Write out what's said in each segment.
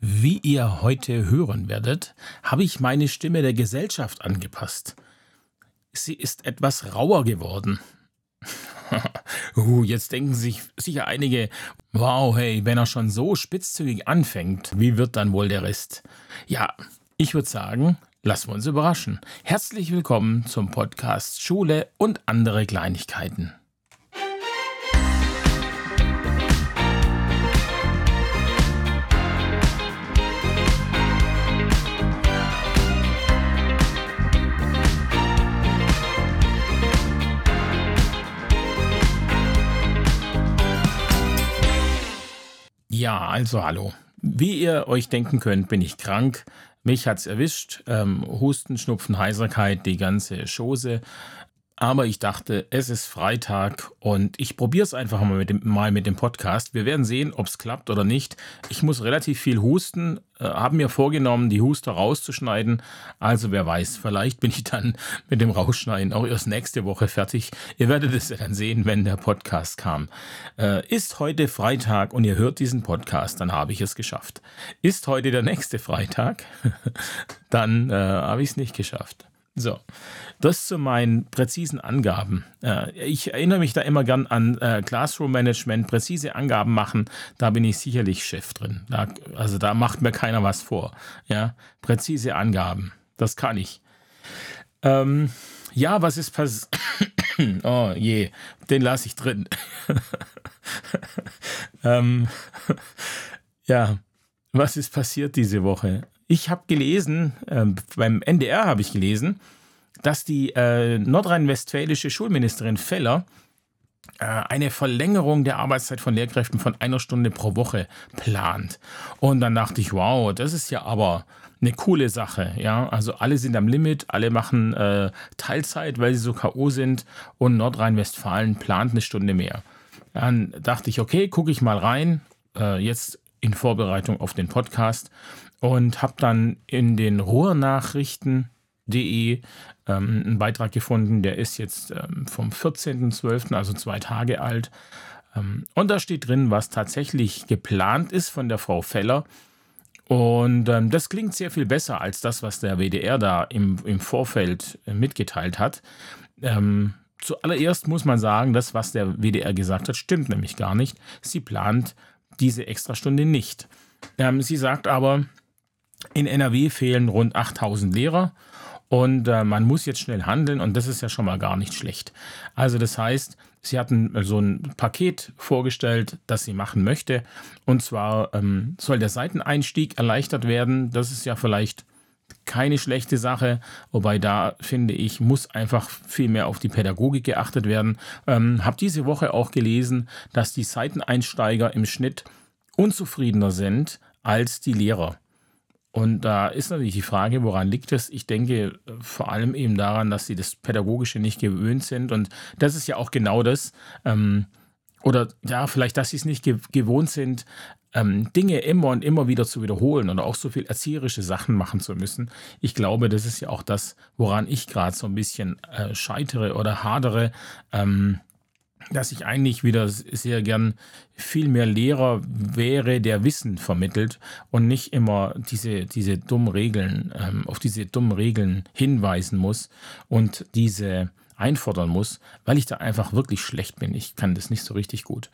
Wie ihr heute hören werdet, habe ich meine Stimme der Gesellschaft angepasst. Sie ist etwas rauer geworden. uh, jetzt denken sich sicher einige, wow, hey, wenn er schon so spitzzügig anfängt, wie wird dann wohl der Rest? Ja, ich würde sagen, lassen wir uns überraschen. Herzlich willkommen zum Podcast Schule und andere Kleinigkeiten. Ja, also hallo. Wie ihr euch denken könnt, bin ich krank. Mich hat's erwischt. Ähm, Husten, Schnupfen, Heiserkeit, die ganze Chose. Aber ich dachte, es ist Freitag und ich probiere es einfach mal mit, dem, mal mit dem Podcast. Wir werden sehen, ob es klappt oder nicht. Ich muss relativ viel husten, äh, habe mir vorgenommen, die Huster rauszuschneiden. Also wer weiß, vielleicht bin ich dann mit dem Rausschneiden auch erst nächste Woche fertig. Ihr werdet es ja dann sehen, wenn der Podcast kam. Äh, ist heute Freitag und ihr hört diesen Podcast, dann habe ich es geschafft. Ist heute der nächste Freitag, dann äh, habe ich es nicht geschafft. So, das zu meinen präzisen Angaben. Äh, ich erinnere mich da immer gern an äh, Classroom Management, präzise Angaben machen, da bin ich sicherlich Chef drin. Da, also da macht mir keiner was vor. Ja, präzise Angaben, das kann ich. Ähm, ja, was ist passiert? oh je, den lasse ich drin. ähm, ja, was ist passiert diese Woche? Ich habe gelesen, äh, beim NDR habe ich gelesen, dass die äh, nordrhein-westfälische Schulministerin Feller äh, eine Verlängerung der Arbeitszeit von Lehrkräften von einer Stunde pro Woche plant. Und dann dachte ich, wow, das ist ja aber eine coole Sache. Ja, also alle sind am Limit, alle machen äh, Teilzeit, weil sie so K.O. sind und Nordrhein-Westfalen plant eine Stunde mehr. Dann dachte ich, okay, gucke ich mal rein. Äh, jetzt in Vorbereitung auf den Podcast und habe dann in den Ruhrnachrichten.de ähm, einen Beitrag gefunden, der ist jetzt ähm, vom 14.12., also zwei Tage alt. Ähm, und da steht drin, was tatsächlich geplant ist von der Frau Feller. Und ähm, das klingt sehr viel besser als das, was der WDR da im, im Vorfeld äh, mitgeteilt hat. Ähm, zuallererst muss man sagen, das, was der WDR gesagt hat, stimmt nämlich gar nicht. Sie plant diese Extrastunde nicht. Ähm, sie sagt aber, in NRW fehlen rund 8000 Lehrer und äh, man muss jetzt schnell handeln und das ist ja schon mal gar nicht schlecht. Also das heißt, sie hatten so ein Paket vorgestellt, das sie machen möchte und zwar ähm, soll der Seiteneinstieg erleichtert werden. Das ist ja vielleicht keine schlechte Sache, wobei da finde ich, muss einfach viel mehr auf die Pädagogik geachtet werden. Ähm, habe diese Woche auch gelesen, dass die Seiteneinsteiger im Schnitt unzufriedener sind als die Lehrer. Und da ist natürlich die Frage, woran liegt es? Ich denke äh, vor allem eben daran, dass sie das Pädagogische nicht gewöhnt sind. Und das ist ja auch genau das. Ähm, oder ja, vielleicht, dass sie es nicht ge gewohnt sind, ähm, Dinge immer und immer wieder zu wiederholen oder auch so viel erzieherische Sachen machen zu müssen. Ich glaube, das ist ja auch das, woran ich gerade so ein bisschen äh, scheitere oder hadere. Ähm, dass ich eigentlich wieder sehr gern viel mehr Lehrer wäre, der Wissen vermittelt und nicht immer diese, diese dummen Regeln, ähm, auf diese dummen Regeln hinweisen muss und diese einfordern muss, weil ich da einfach wirklich schlecht bin. Ich kann das nicht so richtig gut.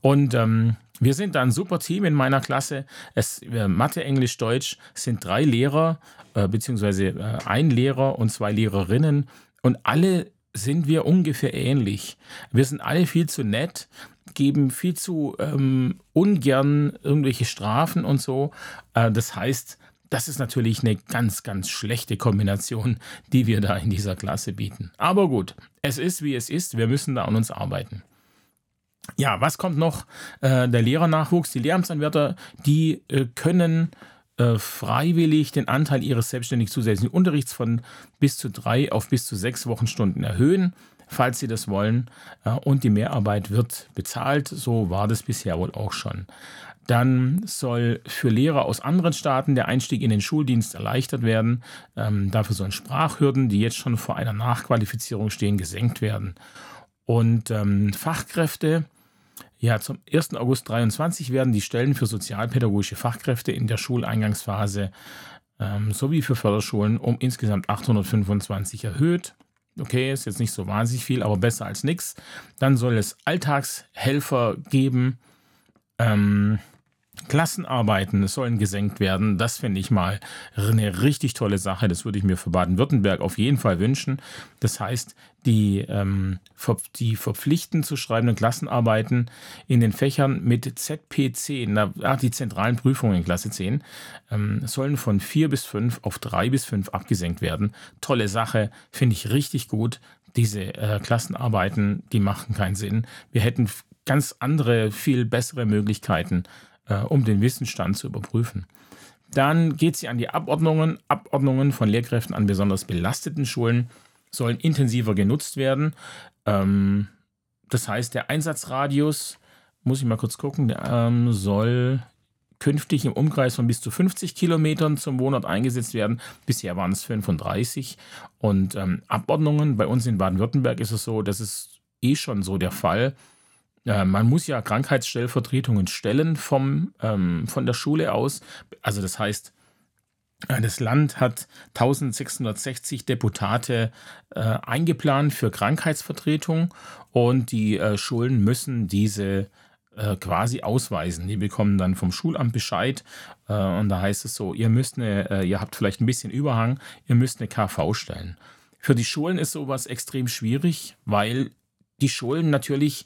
Und ähm, wir sind da ein super Team in meiner Klasse. Es, äh, Mathe, Englisch, Deutsch sind drei Lehrer, äh, beziehungsweise äh, ein Lehrer und zwei Lehrerinnen. Und alle sind wir ungefähr ähnlich. Wir sind alle viel zu nett, geben viel zu ähm, ungern irgendwelche Strafen und so. Äh, das heißt, das ist natürlich eine ganz, ganz schlechte Kombination, die wir da in dieser Klasse bieten. Aber gut, es ist wie es ist. Wir müssen da an uns arbeiten. Ja, was kommt noch? Äh, der Lehrernachwuchs, die Lehramtsanwärter, die äh, können äh, freiwillig den Anteil ihres selbstständig zusätzlichen Unterrichts von bis zu drei auf bis zu sechs Wochenstunden erhöhen, falls sie das wollen. Äh, und die Mehrarbeit wird bezahlt. So war das bisher wohl auch schon. Dann soll für Lehrer aus anderen Staaten der Einstieg in den Schuldienst erleichtert werden. Ähm, dafür sollen Sprachhürden, die jetzt schon vor einer Nachqualifizierung stehen, gesenkt werden. Und ähm, Fachkräfte, Ja, zum 1. August 23 werden die Stellen für sozialpädagogische Fachkräfte in der Schuleingangsphase ähm, sowie für Förderschulen um insgesamt 825 erhöht. Okay, ist jetzt nicht so wahnsinnig viel, aber besser als nichts. Dann soll es Alltagshelfer geben. Ähm, Klassenarbeiten sollen gesenkt werden. Das finde ich mal eine richtig tolle Sache. Das würde ich mir für Baden-Württemberg auf jeden Fall wünschen. Das heißt, die, ähm, die verpflichtend zu schreibenden Klassenarbeiten in den Fächern mit ZP10, na, ah, die zentralen Prüfungen in Klasse 10, ähm, sollen von 4 bis 5 auf 3 bis 5 abgesenkt werden. Tolle Sache, finde ich richtig gut. Diese äh, Klassenarbeiten, die machen keinen Sinn. Wir hätten ganz andere, viel bessere Möglichkeiten, äh, um den Wissensstand zu überprüfen. Dann geht sie an die Abordnungen. Abordnungen von Lehrkräften an besonders belasteten Schulen sollen intensiver genutzt werden. Ähm, das heißt, der Einsatzradius, muss ich mal kurz gucken, der ähm, soll künftig im Umkreis von bis zu 50 Kilometern zum Wohnort eingesetzt werden. Bisher waren es 35. Und ähm, Abordnungen, bei uns in Baden-Württemberg ist es so, das ist eh schon so der Fall. Äh, man muss ja Krankheitsstellvertretungen stellen vom, ähm, von der Schule aus. Also das heißt, äh, das Land hat 1660 Deputate äh, eingeplant für Krankheitsvertretung und die äh, Schulen müssen diese äh, quasi ausweisen. Die bekommen dann vom Schulamt Bescheid äh, und da heißt es so, ihr müsst eine, ihr habt vielleicht ein bisschen Überhang, ihr müsst eine KV stellen. Für die Schulen ist sowas extrem schwierig, weil die Schulen natürlich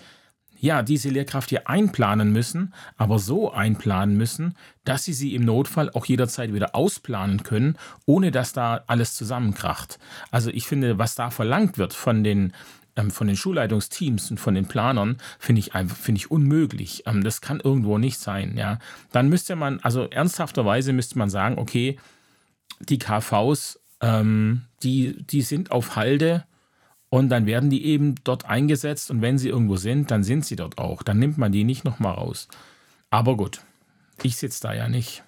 ja, diese Lehrkraft hier einplanen müssen, aber so einplanen müssen, dass sie sie im Notfall auch jederzeit wieder ausplanen können, ohne dass da alles zusammenkracht. Also ich finde, was da verlangt wird von den ähm, von den Schulleitungsteams und von den Planern finde ich einfach ich unmöglich. Ähm, das kann irgendwo nicht sein. Ja, dann müsste man also ernsthafterweise müsste man sagen, okay, die KVs, ähm, die die sind auf Halde und dann werden die eben dort eingesetzt und wenn sie irgendwo sind, dann sind sie dort auch. Dann nimmt man die nicht nochmal raus. Aber gut, ich sitze da ja nicht.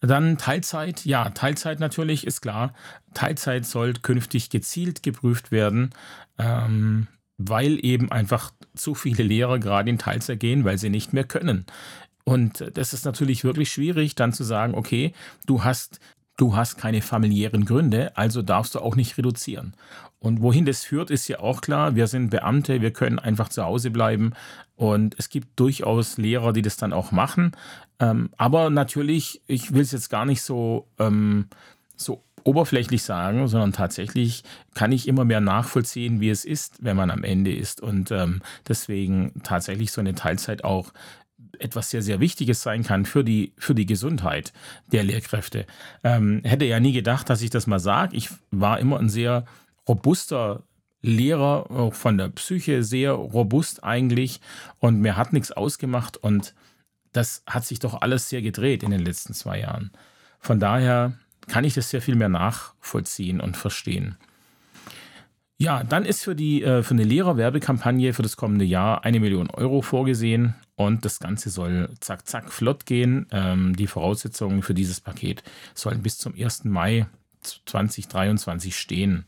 Dann Teilzeit, ja, Teilzeit natürlich ist klar. Teilzeit soll künftig gezielt geprüft werden, ähm, weil eben einfach zu viele Lehrer gerade in Teilzeit gehen, weil sie nicht mehr können. Und das ist natürlich wirklich schwierig, dann zu sagen, okay, du hast Du hast keine familiären Gründe, also darfst du auch nicht reduzieren. Und wohin das führt, ist ja auch klar. Wir sind Beamte, wir können einfach zu Hause bleiben. Und es gibt durchaus Lehrer, die das dann auch machen. Ähm, aber natürlich, ich will es jetzt gar nicht so, ähm, so oberflächlich sagen, sondern tatsächlich kann ich immer mehr nachvollziehen, wie es ist, wenn man am Ende ist. Und ähm, deswegen tatsächlich so eine Teilzeit auch etwas sehr, sehr Wichtiges sein kann für die, für die Gesundheit der Lehrkräfte. Ähm, hätte ja nie gedacht, dass ich das mal sage. Ich war immer ein sehr robuster Lehrer, auch von der Psyche sehr robust eigentlich und mir hat nichts ausgemacht und das hat sich doch alles sehr gedreht in den letzten zwei Jahren. Von daher kann ich das sehr viel mehr nachvollziehen und verstehen. Ja, dann ist für, die, äh, für eine Lehrerwerbekampagne für das kommende Jahr eine Million Euro vorgesehen und das Ganze soll zack, zack, flott gehen. Ähm, die Voraussetzungen für dieses Paket sollen bis zum 1. Mai 2023 stehen.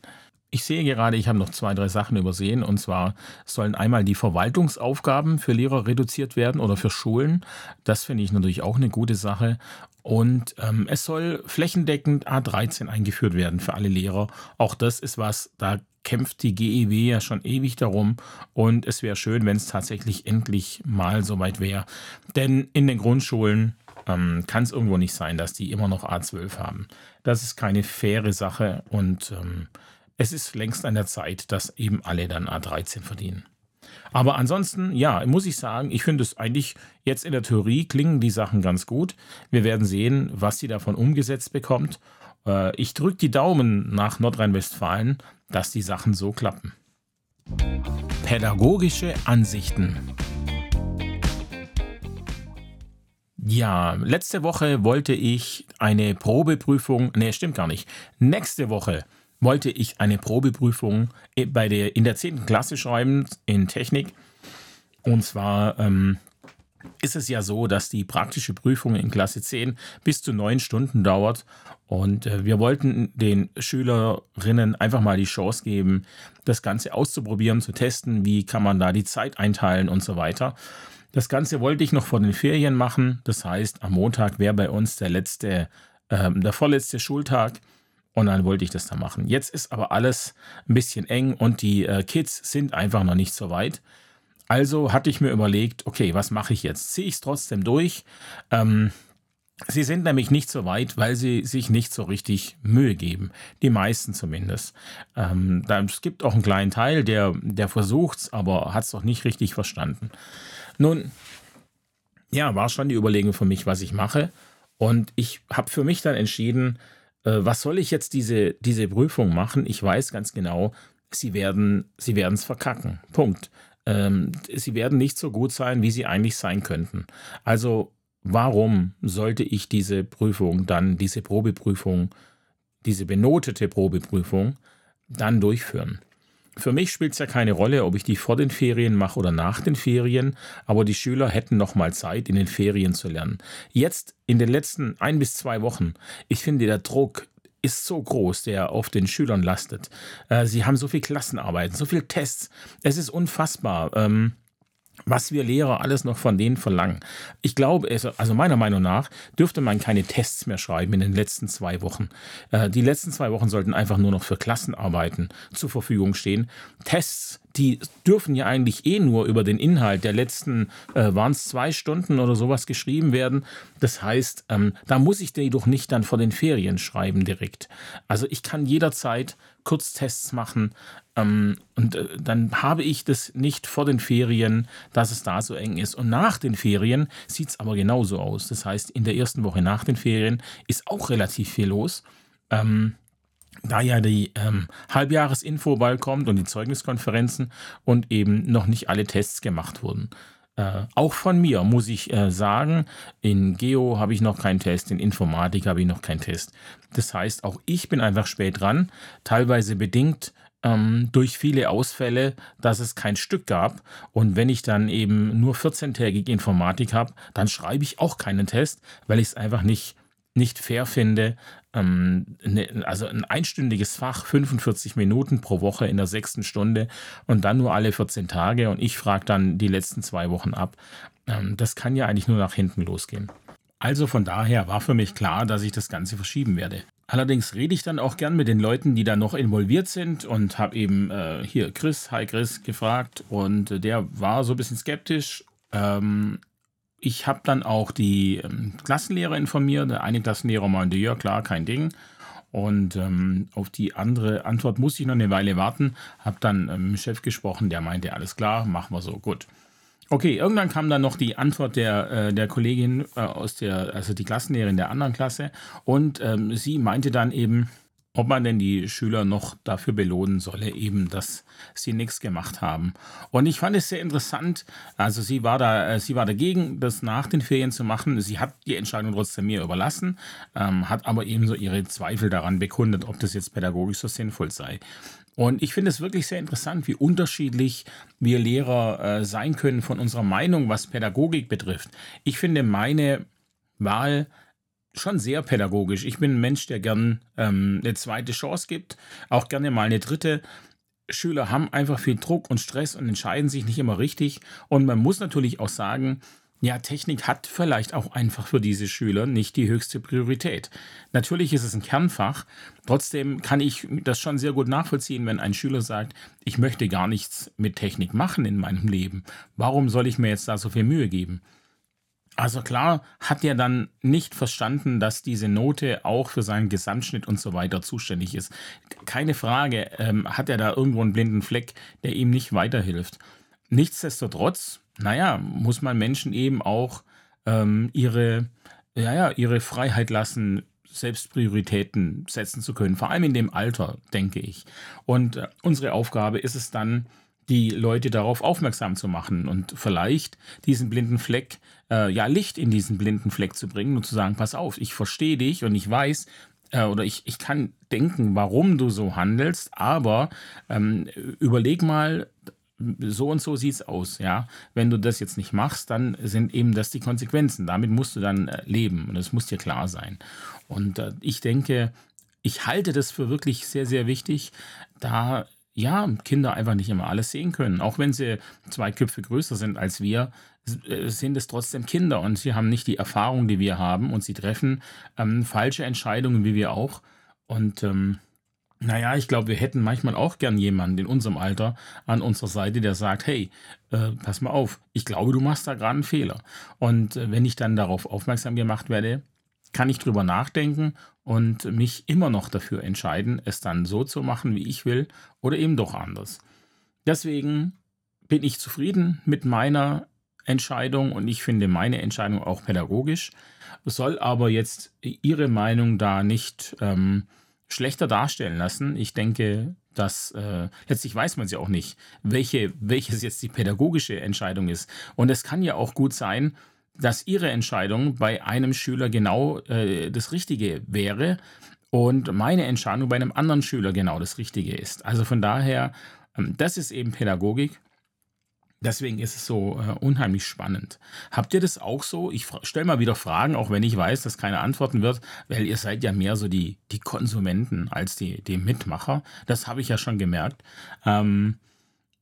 Ich sehe gerade, ich habe noch zwei, drei Sachen übersehen. Und zwar sollen einmal die Verwaltungsaufgaben für Lehrer reduziert werden oder für Schulen. Das finde ich natürlich auch eine gute Sache. Und ähm, es soll flächendeckend A13 eingeführt werden für alle Lehrer. Auch das ist was, da kämpft die GEW ja schon ewig darum. Und es wäre schön, wenn es tatsächlich endlich mal soweit wäre. Denn in den Grundschulen ähm, kann es irgendwo nicht sein, dass die immer noch A12 haben. Das ist keine faire Sache und ähm, es ist längst an der Zeit, dass eben alle dann A13 verdienen. Aber ansonsten, ja, muss ich sagen, ich finde es eigentlich jetzt in der Theorie klingen die Sachen ganz gut. Wir werden sehen, was sie davon umgesetzt bekommt. Äh, ich drücke die Daumen nach Nordrhein-Westfalen, dass die Sachen so klappen. Pädagogische Ansichten. Ja, letzte Woche wollte ich eine Probeprüfung, nee, stimmt gar nicht. Nächste Woche wollte ich eine Probeprüfung bei der, in der 10. Klasse schreiben in Technik. Und zwar ähm, ist es ja so, dass die praktische Prüfung in Klasse 10 bis zu neun Stunden dauert. Und äh, wir wollten den Schülerinnen einfach mal die Chance geben, das Ganze auszuprobieren, zu testen, wie kann man da die Zeit einteilen und so weiter. Das Ganze wollte ich noch vor den Ferien machen. Das heißt, am Montag wäre bei uns der letzte, äh, der vorletzte Schultag. Und dann wollte ich das da machen. Jetzt ist aber alles ein bisschen eng und die äh, Kids sind einfach noch nicht so weit. Also hatte ich mir überlegt, okay, was mache ich jetzt? Ziehe ich es trotzdem durch? Ähm, sie sind nämlich nicht so weit, weil sie sich nicht so richtig Mühe geben. Die meisten zumindest. Ähm, es gibt auch einen kleinen Teil, der, der versucht es, aber hat es noch nicht richtig verstanden. Nun, ja, war schon die Überlegung für mich, was ich mache. Und ich habe für mich dann entschieden, äh, was soll ich jetzt diese, diese Prüfung machen? Ich weiß ganz genau, sie werden sie es verkacken. Punkt ähm, sie werden nicht so gut sein, wie sie eigentlich sein könnten. Also warum sollte ich diese Prüfung dann, diese Probeprüfung, diese benotete Probeprüfung dann durchführen? Für mich spielt es ja keine Rolle, ob ich die vor den Ferien mache oder nach den Ferien, aber die Schüler hätten noch mal Zeit, in den Ferien zu lernen. Jetzt in den letzten ein bis zwei Wochen, ich finde, der Druck ist so groß, der auf den Schülern lastet. Äh, sie haben so viel Klassenarbeiten, so viel Tests. Es ist unfassbar. Ähm, was wir Lehrer alles noch von denen verlangen. Ich glaube, also meiner Meinung nach, dürfte man keine Tests mehr schreiben in den letzten zwei Wochen. Äh, die letzten zwei Wochen sollten einfach nur noch für Klassenarbeiten zur Verfügung stehen. Tests, die dürfen ja eigentlich eh nur über den Inhalt der letzten, äh, waren es zwei Stunden oder sowas geschrieben werden. Das heißt, ähm, da muss ich die doch nicht dann vor den Ferien schreiben direkt. Also ich kann jederzeit Kurztests machen. Ähm, und äh, dann habe ich das nicht vor den Ferien, dass es da so eng ist. Und nach den Ferien sieht es aber genauso aus. Das heißt, in der ersten Woche nach den Ferien ist auch relativ viel los. Ähm, da ja die ähm, Halbjahresinfo bald kommt und die Zeugniskonferenzen und eben noch nicht alle Tests gemacht wurden. Äh, auch von mir muss ich äh, sagen, in Geo habe ich noch keinen Test, in Informatik habe ich noch keinen Test. Das heißt, auch ich bin einfach spät dran, teilweise bedingt ähm, durch viele Ausfälle, dass es kein Stück gab. Und wenn ich dann eben nur 14-tägig Informatik habe, dann schreibe ich auch keinen Test, weil ich es einfach nicht nicht fair finde, ähm, ne, also ein einstündiges Fach, 45 Minuten pro Woche in der sechsten Stunde und dann nur alle 14 Tage und ich frage dann die letzten zwei Wochen ab. Ähm, das kann ja eigentlich nur nach hinten losgehen. Also von daher war für mich klar, dass ich das Ganze verschieben werde. Allerdings rede ich dann auch gern mit den Leuten, die da noch involviert sind und habe eben äh, hier Chris, hi Chris, gefragt und äh, der war so ein bisschen skeptisch. Ähm, ich habe dann auch die ähm, Klassenlehrer informiert. Der eine Klassenlehrer meinte, ja klar, kein Ding. Und ähm, auf die andere Antwort musste ich noch eine Weile warten. Habe dann ähm, mit dem Chef gesprochen, der meinte, alles klar, machen wir so, gut. Okay, irgendwann kam dann noch die Antwort der, äh, der Kollegin äh, aus der, also die Klassenlehrerin der anderen Klasse. Und ähm, sie meinte dann eben, ob man denn die Schüler noch dafür belohnen solle, eben, dass sie nichts gemacht haben. Und ich fand es sehr interessant. Also sie war da, äh, sie war dagegen, das nach den Ferien zu machen. Sie hat die Entscheidung trotzdem mir überlassen, ähm, hat aber ebenso ihre Zweifel daran bekundet, ob das jetzt pädagogisch so sinnvoll sei. Und ich finde es wirklich sehr interessant, wie unterschiedlich wir Lehrer äh, sein können von unserer Meinung, was Pädagogik betrifft. Ich finde meine Wahl schon sehr pädagogisch. Ich bin ein Mensch, der gern ähm, eine zweite Chance gibt, auch gerne mal eine dritte. Schüler haben einfach viel Druck und Stress und entscheiden sich nicht immer richtig. Und man muss natürlich auch sagen, ja, Technik hat vielleicht auch einfach für diese Schüler nicht die höchste Priorität. Natürlich ist es ein Kernfach, trotzdem kann ich das schon sehr gut nachvollziehen, wenn ein Schüler sagt, ich möchte gar nichts mit Technik machen in meinem Leben. Warum soll ich mir jetzt da so viel Mühe geben? Also klar hat er dann nicht verstanden, dass diese Note auch für seinen Gesamtschnitt und so weiter zuständig ist. Keine Frage, ähm, hat er da irgendwo einen blinden Fleck, der ihm nicht weiterhilft. Nichtsdestotrotz, naja, muss man Menschen eben auch ähm, ihre, ja, ja, ihre Freiheit lassen, selbst Prioritäten setzen zu können, vor allem in dem Alter, denke ich. Und äh, unsere Aufgabe ist es dann, die Leute darauf aufmerksam zu machen und vielleicht diesen blinden Fleck, äh, ja, Licht in diesen blinden Fleck zu bringen und zu sagen, pass auf, ich verstehe dich und ich weiß, äh, oder ich, ich kann denken, warum du so handelst, aber ähm, überleg mal, so und so sieht es aus, ja. Wenn du das jetzt nicht machst, dann sind eben das die Konsequenzen. Damit musst du dann äh, leben und das muss dir klar sein. Und äh, ich denke, ich halte das für wirklich sehr, sehr wichtig, da ja, Kinder einfach nicht immer alles sehen können. Auch wenn sie zwei Köpfe größer sind als wir, äh, sind es trotzdem Kinder und sie haben nicht die Erfahrung, die wir haben und sie treffen ähm, falsche Entscheidungen wie wir auch. Und ähm, naja, ich glaube, wir hätten manchmal auch gern jemanden in unserem Alter an unserer Seite, der sagt, hey, äh, pass mal auf, ich glaube, du machst da gerade einen Fehler. Und äh, wenn ich dann darauf aufmerksam gemacht werde, kann ich drüber nachdenken und mich immer noch dafür entscheiden, es dann so zu machen, wie ich will oder eben doch anders. Deswegen bin ich zufrieden mit meiner Entscheidung und ich finde meine Entscheidung auch pädagogisch, soll aber jetzt Ihre Meinung da nicht ähm, schlechter darstellen lassen. Ich denke, dass äh, letztlich weiß man es ja auch nicht, welche, welches jetzt die pädagogische Entscheidung ist. Und es kann ja auch gut sein, dass Ihre Entscheidung bei einem Schüler genau äh, das Richtige wäre und meine Entscheidung bei einem anderen Schüler genau das Richtige ist. Also von daher, ähm, das ist eben Pädagogik Deswegen ist es so äh, unheimlich spannend. Habt ihr das auch so? Ich stelle mal wieder Fragen, auch wenn ich weiß, dass keine antworten wird, weil ihr seid ja mehr so die, die Konsumenten als die, die Mitmacher. Das habe ich ja schon gemerkt. Ähm,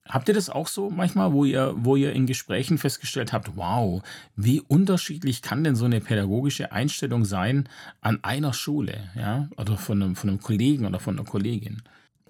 habt ihr das auch so manchmal, wo ihr, wo ihr in Gesprächen festgestellt habt, wow, wie unterschiedlich kann denn so eine pädagogische Einstellung sein an einer Schule, ja, oder von einem, von einem Kollegen oder von einer Kollegin?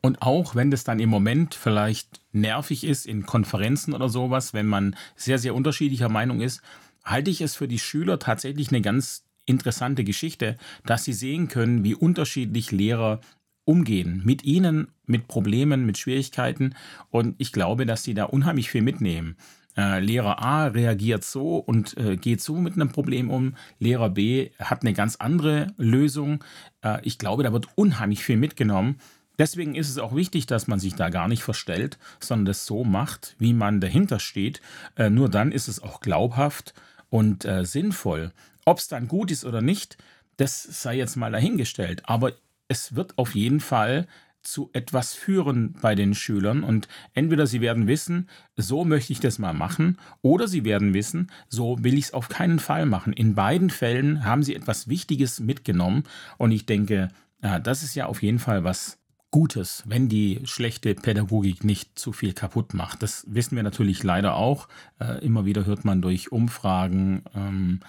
Und auch wenn das dann im Moment vielleicht nervig ist in Konferenzen oder sowas, wenn man sehr, sehr unterschiedlicher Meinung ist, halte ich es für die Schüler tatsächlich eine ganz interessante Geschichte, dass sie sehen können, wie unterschiedlich Lehrer umgehen mit ihnen, mit Problemen, mit Schwierigkeiten. Und ich glaube, dass sie da unheimlich viel mitnehmen. Äh, Lehrer A reagiert so und äh, geht so mit einem Problem um. Lehrer B hat eine ganz andere Lösung. Äh, ich glaube, da wird unheimlich viel mitgenommen. Deswegen ist es auch wichtig, dass man sich da gar nicht verstellt, sondern das so macht, wie man dahinter steht. Nur dann ist es auch glaubhaft und sinnvoll. Ob es dann gut ist oder nicht, das sei jetzt mal dahingestellt. Aber es wird auf jeden Fall zu etwas führen bei den Schülern und entweder sie werden wissen, so möchte ich das mal machen, oder sie werden wissen, so will ich es auf keinen Fall machen. In beiden Fällen haben sie etwas Wichtiges mitgenommen und ich denke, das ist ja auf jeden Fall was Gutes, wenn die schlechte Pädagogik nicht zu viel kaputt macht. Das wissen wir natürlich leider auch. Äh, immer wieder hört man durch Umfragen ähm,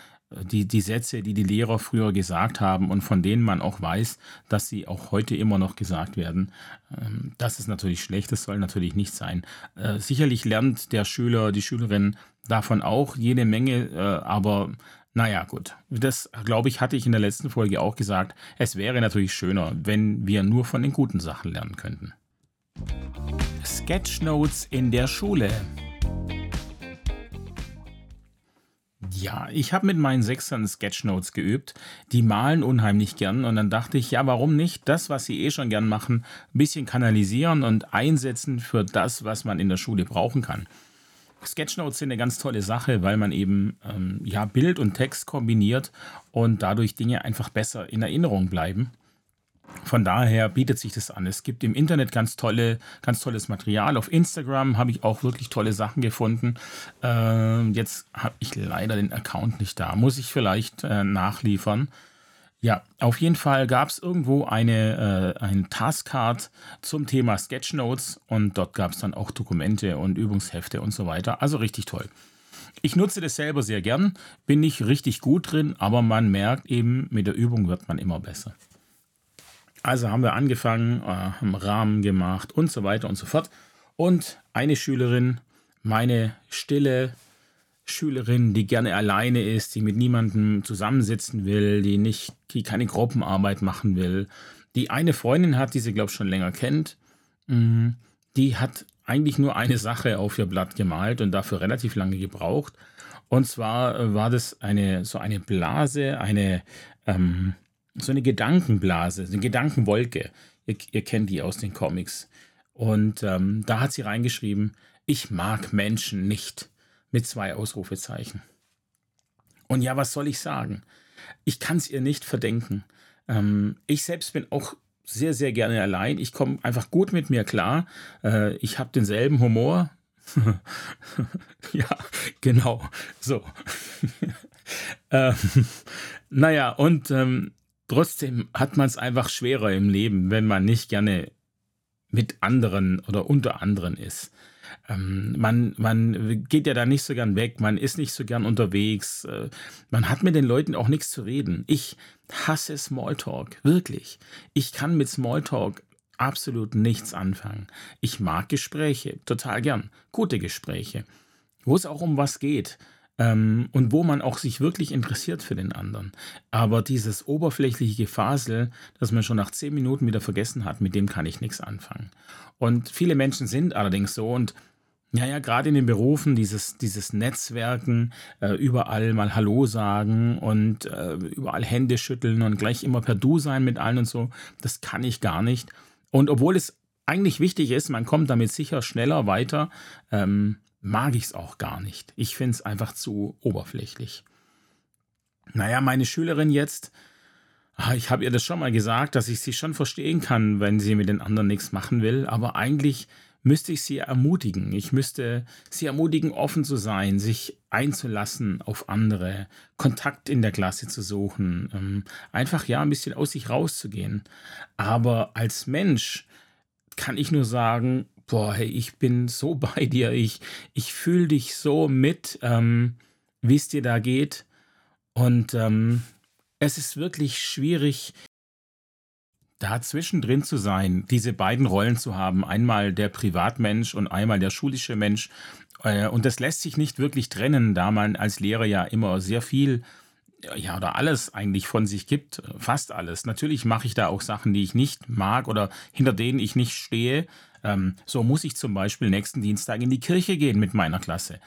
die, die Sätze, die die Lehrer früher gesagt haben und von denen man auch weiß, dass sie auch heute immer noch gesagt werden. Ähm, das ist natürlich schlecht, das soll natürlich nicht sein. Äh, sicherlich lernt der Schüler, die Schülerin davon auch jede Menge, äh, aber naja, gut. Das, glaube ich, hatte ich in der letzten Folge auch gesagt. Es wäre natürlich schöner, wenn wir nur von den guten Sachen lernen könnten. Sketchnotes in der Schule. Ja, ich habe mit meinen Sechsern Sketchnotes geübt. Die malen unheimlich gern und dann dachte ich, ja, warum nicht das, was sie eh schon gern machen, ein bisschen kanalisieren und einsetzen für das, was man in der Schule brauchen kann. Sketchnotes sind eine ganz tolle Sache, weil man eben ähm, ja, Bild und Text kombiniert und dadurch Dinge einfach besser in Erinnerung bleiben. Von daher bietet sich das an. Es gibt im Internet ganz tolle, ganz tolles Material. Auf Instagram habe ich auch wirklich tolle Sachen gefunden. Äh, jetzt habe ich leider den Account nicht da. Muss ich vielleicht äh, nachliefern. Ja, auf jeden Fall gab es irgendwo eine, äh, ein Taskcard zum Thema Sketchnotes und dort gab es dann auch Dokumente und Übungshefte und so weiter. Also richtig toll. Ich nutze das selber sehr gern, bin nicht richtig gut drin, aber man merkt eben, mit der Übung wird man immer besser. Also haben wir angefangen, äh, haben Rahmen gemacht und so weiter und so fort. Und eine Schülerin, meine stille, Schülerin, die gerne alleine ist, die mit niemandem zusammensitzen will, die nicht, die keine Gruppenarbeit machen will, die eine Freundin hat, die sie, glaube ich, schon länger kennt, mhm. die hat eigentlich nur eine Sache auf ihr Blatt gemalt und dafür relativ lange gebraucht. Und zwar äh, war das eine, so eine Blase, eine, ähm, so eine Gedankenblase, eine Gedankenwolke. Ihr, ihr kennt die aus den Comics. Und ähm, da hat sie reingeschrieben, ich mag Menschen nicht mit zwei Ausrufezeichen. Und ja, was soll ich sagen? Ich kann es ihr nicht verdenken. Ähm, ich selbst bin auch sehr, sehr gerne allein. Ich komme einfach gut mit mir klar. Äh, ich habe denselben Humor ja, genau. So. ähm, naja, und ähm, trotzdem hat man es einfach schwerer im Leben, wenn man nicht gerne mit anderen oder unter anderen ist. Ähm, man, man geht ja da nicht so gern weg, man ist nicht so gern unterwegs, äh, man hat mit den Leuten auch nichts zu reden. Ich hasse Smalltalk, wirklich. Ich kann mit Smalltalk absolut nichts anfangen. Ich mag Gespräche, total gern, gute Gespräche, wo es auch um was geht. Ähm, und wo man auch sich wirklich interessiert für den anderen. Aber dieses oberflächliche Gefasel, das man schon nach zehn Minuten wieder vergessen hat, mit dem kann ich nichts anfangen. Und viele Menschen sind allerdings so und ja, ja, gerade in den Berufen, dieses, dieses Netzwerken, äh, überall mal Hallo sagen und äh, überall Hände schütteln und gleich immer per Du sein mit allen und so, das kann ich gar nicht. Und obwohl es eigentlich wichtig ist, man kommt damit sicher schneller weiter, ähm, mag ich es auch gar nicht. Ich finde es einfach zu oberflächlich. Naja, meine Schülerin jetzt, ah, ich habe ihr das schon mal gesagt, dass ich sie schon verstehen kann, wenn sie mit den anderen nichts machen will, aber eigentlich müsste ich sie ermutigen. Ich müsste sie ermutigen, offen zu sein, sich einzulassen auf andere, Kontakt in der Klasse zu suchen, ähm, einfach ja ein bisschen aus sich rauszugehen. Aber als Mensch kann ich nur sagen, boah, hey, ich bin so bei dir, ich, ich fühle dich so mit, ähm, wie es dir da geht. Und ähm, es ist wirklich schwierig, da zwischendrin zu sein, diese beiden Rollen zu haben, einmal der Privatmensch und einmal der schulische Mensch. Äh, und das lässt sich nicht wirklich trennen, da man als Lehrer ja immer sehr viel ja, oder alles eigentlich von sich gibt, fast alles. Natürlich mache ich da auch Sachen, die ich nicht mag oder hinter denen ich nicht stehe. Ähm, so muss ich zum Beispiel nächsten Dienstag in die Kirche gehen mit meiner Klasse.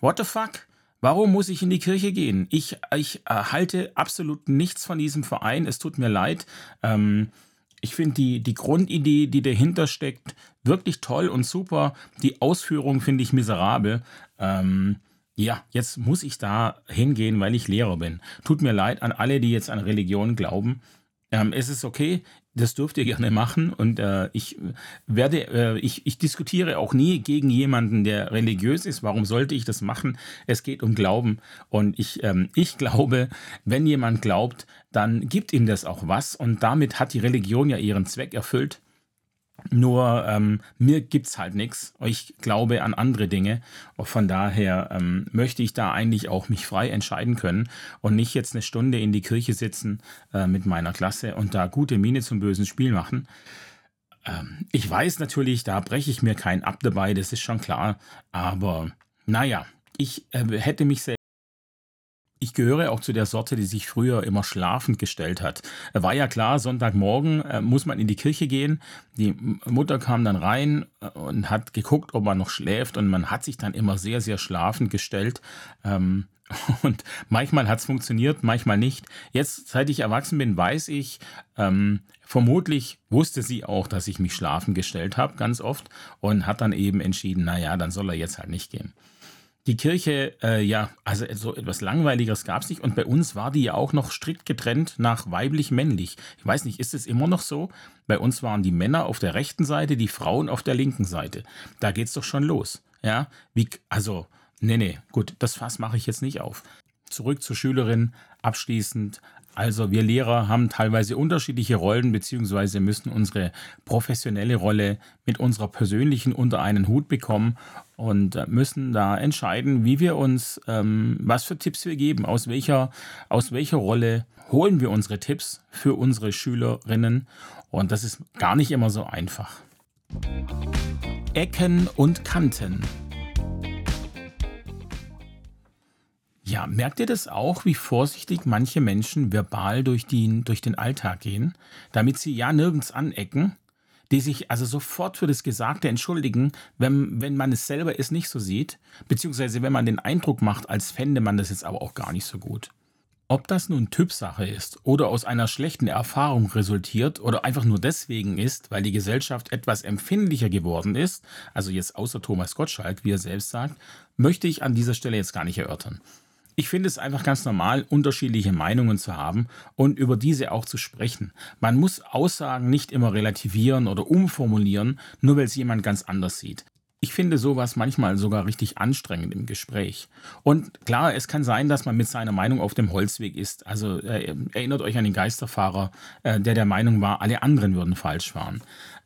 What the fuck? Warum muss ich in die Kirche gehen? Ich, ich halte absolut nichts von diesem Verein. Es tut mir leid. Ähm, ich finde die, die Grundidee, die dahinter steckt, wirklich toll und super. Die Ausführung finde ich miserabel. Ähm, ja, jetzt muss ich da hingehen, weil ich Lehrer bin. Tut mir leid an alle, die jetzt an Religion glauben. Ähm, es ist okay, das dürft ihr gerne machen und äh, ich werde, äh, ich, ich diskutiere auch nie gegen jemanden, der religiös ist. Warum sollte ich das machen? Es geht um Glauben und ich, ähm, ich glaube, wenn jemand glaubt, dann gibt ihm das auch was und damit hat die Religion ja ihren Zweck erfüllt. Nur ähm, mir gibt es halt nichts. Ich glaube an andere Dinge. Von daher ähm, möchte ich da eigentlich auch mich frei entscheiden können und nicht jetzt eine Stunde in die Kirche sitzen äh, mit meiner Klasse und da gute Miene zum bösen Spiel machen. Ähm, ich weiß natürlich, da breche ich mir keinen ab dabei, das ist schon klar. Aber naja, ich äh, hätte mich sehr ich gehöre auch zu der Sorte, die sich früher immer schlafend gestellt hat. War ja klar, Sonntagmorgen äh, muss man in die Kirche gehen. Die Mutter kam dann rein äh, und hat geguckt, ob man noch schläft und man hat sich dann immer sehr, sehr schlafend gestellt. Ähm, und manchmal hat es funktioniert, manchmal nicht. Jetzt, seit ich erwachsen bin, weiß ich, ähm, vermutlich wusste sie auch, dass ich mich schlafen gestellt habe, ganz oft, und hat dann eben entschieden, naja, dann soll er jetzt halt nicht gehen. Die Kirche, äh, ja, also so etwas Langweiligeres gab es nicht. Und bei uns war die ja auch noch strikt getrennt nach weiblich-männlich. Ich weiß nicht, ist es immer noch so? Bei uns waren die Männer auf der rechten Seite, die Frauen auf der linken Seite. Da geht's doch schon los. Ja, wie, also, nee, nee, gut, das Fass mache ich jetzt nicht auf. Zurück zur Schülerin, abschließend. Also wir Lehrer haben teilweise unterschiedliche Rollen, beziehungsweise müssen unsere professionelle Rolle mit unserer persönlichen unter einen Hut bekommen und müssen da entscheiden, wie wir uns, ähm, was für Tipps wir geben, aus welcher, aus welcher Rolle holen wir unsere Tipps für unsere Schülerinnen. Und das ist gar nicht immer so einfach. Ecken und Kanten. Ja, merkt ihr das auch, wie vorsichtig manche Menschen verbal durch, die, durch den Alltag gehen, damit sie ja nirgends anecken, die sich also sofort für das Gesagte entschuldigen, wenn, wenn man es selber es nicht so sieht, beziehungsweise wenn man den Eindruck macht, als fände man das jetzt aber auch gar nicht so gut. Ob das nun Typsache ist oder aus einer schlechten Erfahrung resultiert oder einfach nur deswegen ist, weil die Gesellschaft etwas empfindlicher geworden ist, also jetzt außer Thomas Gottschalk, wie er selbst sagt, möchte ich an dieser Stelle jetzt gar nicht erörtern. Ich finde es einfach ganz normal, unterschiedliche Meinungen zu haben und über diese auch zu sprechen. Man muss Aussagen nicht immer relativieren oder umformulieren, nur weil es jemand ganz anders sieht. Ich finde sowas manchmal sogar richtig anstrengend im Gespräch. Und klar, es kann sein, dass man mit seiner Meinung auf dem Holzweg ist. Also äh, erinnert euch an den Geisterfahrer, äh, der der Meinung war, alle anderen würden falsch fahren.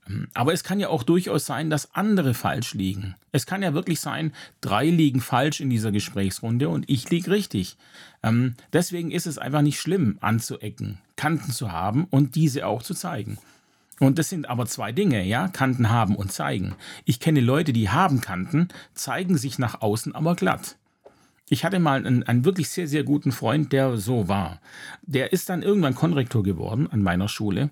Ähm, aber es kann ja auch durchaus sein, dass andere falsch liegen. Es kann ja wirklich sein, drei liegen falsch in dieser Gesprächsrunde und ich liege richtig. Ähm, deswegen ist es einfach nicht schlimm, anzuecken, Kanten zu haben und diese auch zu zeigen. Und das sind aber zwei Dinge, ja, Kanten haben und zeigen. Ich kenne Leute, die haben Kanten, zeigen sich nach außen aber glatt. Ich hatte mal einen, einen, wirklich sehr, sehr guten Freund, der so war. Der ist dann irgendwann Konrektor geworden an meiner Schule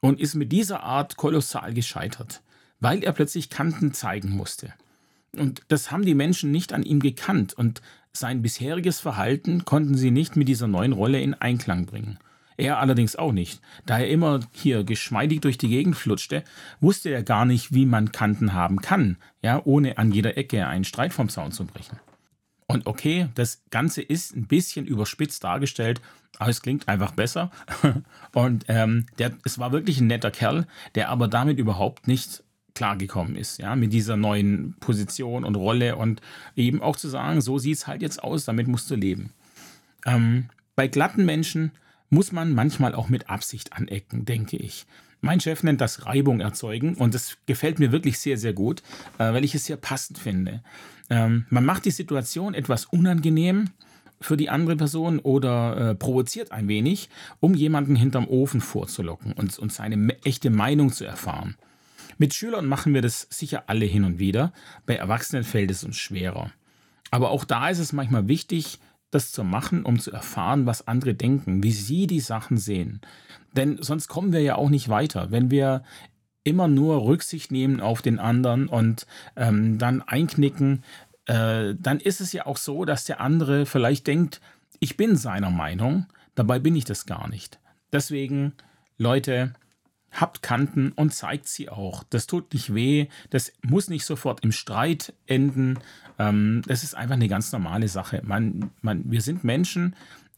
und ist mit dieser Art kolossal gescheitert, weil er plötzlich Kanten zeigen musste. Und das haben die Menschen nicht an ihm gekannt und sein bisheriges Verhalten konnten sie nicht mit dieser neuen Rolle in Einklang bringen. Er allerdings auch nicht. Da er immer hier geschmeidig durch die Gegend flutschte, wusste er gar nicht, wie man Kanten haben kann, ja, ohne an jeder Ecke einen Streit vom Zaun zu brechen. Und okay, das Ganze ist ein bisschen überspitzt dargestellt, aber es klingt einfach besser. Und ähm, der, es war wirklich ein netter Kerl, der aber damit überhaupt nicht klargekommen ist, ja, mit dieser neuen Position und Rolle und eben auch zu sagen, so sieht es halt jetzt aus, damit musst du leben. Ähm, bei glatten Menschen muss man manchmal auch mit Absicht anecken, denke ich. Mein Chef nennt das Reibung erzeugen und das gefällt mir wirklich sehr, sehr gut, äh, weil ich es sehr passend finde. Ähm, man macht die Situation etwas unangenehm für die andere Person oder äh, provoziert ein wenig, um jemanden hinterm Ofen vorzulocken und, und seine echte Meinung zu erfahren. Mit Schülern machen wir das sicher alle hin und wieder, bei Erwachsenen fällt es uns schwerer. Aber auch da ist es manchmal wichtig, das zu machen, um zu erfahren, was andere denken, wie sie die Sachen sehen. Denn sonst kommen wir ja auch nicht weiter. Wenn wir immer nur Rücksicht nehmen auf den anderen und ähm, dann einknicken, äh, dann ist es ja auch so, dass der andere vielleicht denkt, ich bin seiner Meinung, dabei bin ich das gar nicht. Deswegen, Leute, habt Kanten und zeigt sie auch. Das tut nicht weh, das muss nicht sofort im Streit enden. Ähm, das ist einfach eine ganz normale Sache. Man, man, wir sind Menschen,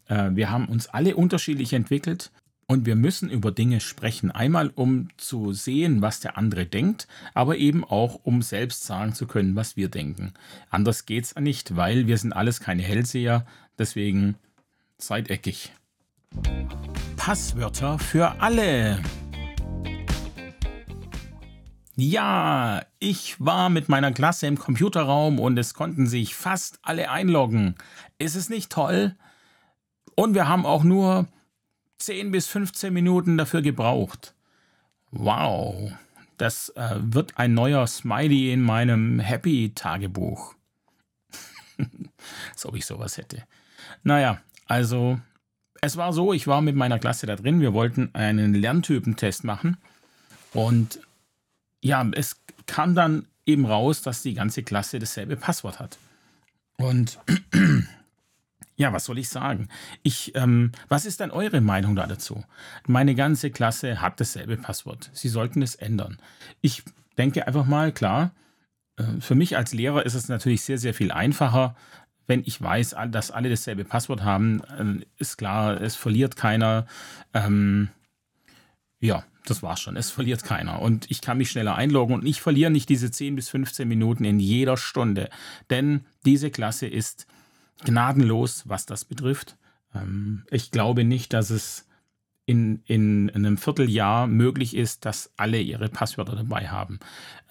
äh, wir haben uns alle unterschiedlich entwickelt und wir müssen über Dinge sprechen. Einmal, um zu sehen, was der andere denkt, aber eben auch, um selbst sagen zu können, was wir denken. Anders geht es nicht, weil wir sind alles keine Hellseher. Deswegen seid eckig. Passwörter für alle. Ja, ich war mit meiner Klasse im Computerraum und es konnten sich fast alle einloggen. Ist es nicht toll? Und wir haben auch nur 10 bis 15 Minuten dafür gebraucht. Wow, das äh, wird ein neuer Smiley in meinem Happy-Tagebuch. Als ob ich sowas hätte. Naja, also es war so, ich war mit meiner Klasse da drin, wir wollten einen Lerntypentest machen und ja, es kam dann eben raus, dass die ganze Klasse dasselbe Passwort hat. Und ja, was soll ich sagen? Ich, ähm, was ist denn eure Meinung da dazu? Meine ganze Klasse hat dasselbe Passwort. Sie sollten es ändern. Ich denke einfach mal, klar, äh, für mich als Lehrer ist es natürlich sehr, sehr viel einfacher, wenn ich weiß, dass alle dasselbe Passwort haben. Äh, ist klar, es verliert keiner. Ähm, ja, das war's schon. Es verliert keiner. Und ich kann mich schneller einloggen und ich verliere nicht diese 10 bis 15 Minuten in jeder Stunde. Denn diese Klasse ist gnadenlos, was das betrifft. Ähm, ich glaube nicht, dass es in, in, einem Vierteljahr möglich ist, dass alle ihre Passwörter dabei haben.